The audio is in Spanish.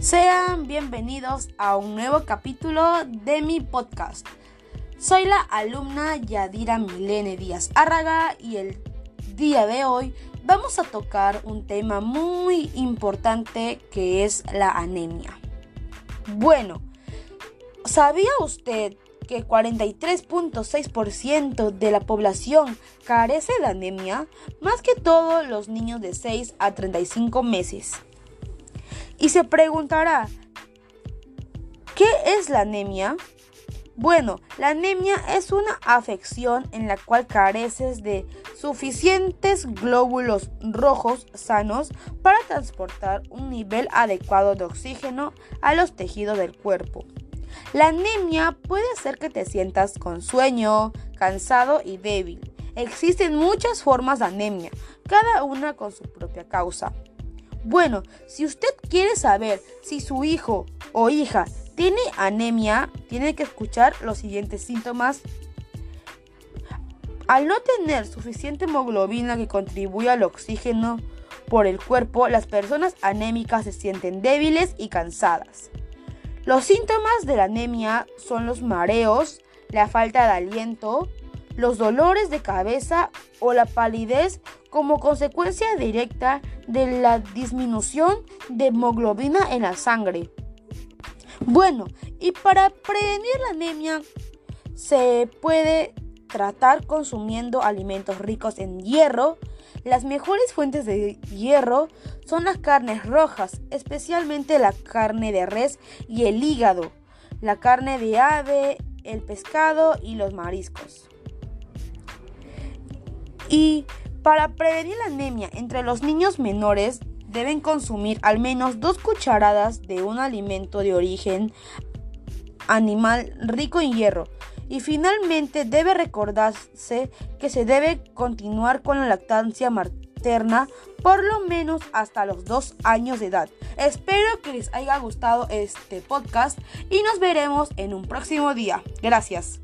Sean bienvenidos a un nuevo capítulo de mi podcast. Soy la alumna Yadira Milene Díaz Árraga y el día de hoy vamos a tocar un tema muy importante que es la anemia. Bueno, ¿sabía usted que 43.6% de la población carece de anemia? Más que todos los niños de 6 a 35 meses. Y se preguntará, ¿qué es la anemia? Bueno, la anemia es una afección en la cual careces de suficientes glóbulos rojos sanos para transportar un nivel adecuado de oxígeno a los tejidos del cuerpo. La anemia puede hacer que te sientas con sueño, cansado y débil. Existen muchas formas de anemia, cada una con su propia causa. Bueno, si usted quiere saber si su hijo o hija tiene anemia, tiene que escuchar los siguientes síntomas. Al no tener suficiente hemoglobina que contribuya al oxígeno por el cuerpo, las personas anémicas se sienten débiles y cansadas. Los síntomas de la anemia son los mareos, la falta de aliento, los dolores de cabeza o la palidez como consecuencia directa de la disminución de hemoglobina en la sangre. Bueno, y para prevenir la anemia se puede tratar consumiendo alimentos ricos en hierro. Las mejores fuentes de hierro son las carnes rojas, especialmente la carne de res y el hígado, la carne de ave, el pescado y los mariscos. Y para prevenir la anemia entre los niños menores deben consumir al menos dos cucharadas de un alimento de origen animal rico en hierro. Y finalmente debe recordarse que se debe continuar con la lactancia materna por lo menos hasta los dos años de edad. Espero que les haya gustado este podcast y nos veremos en un próximo día. Gracias.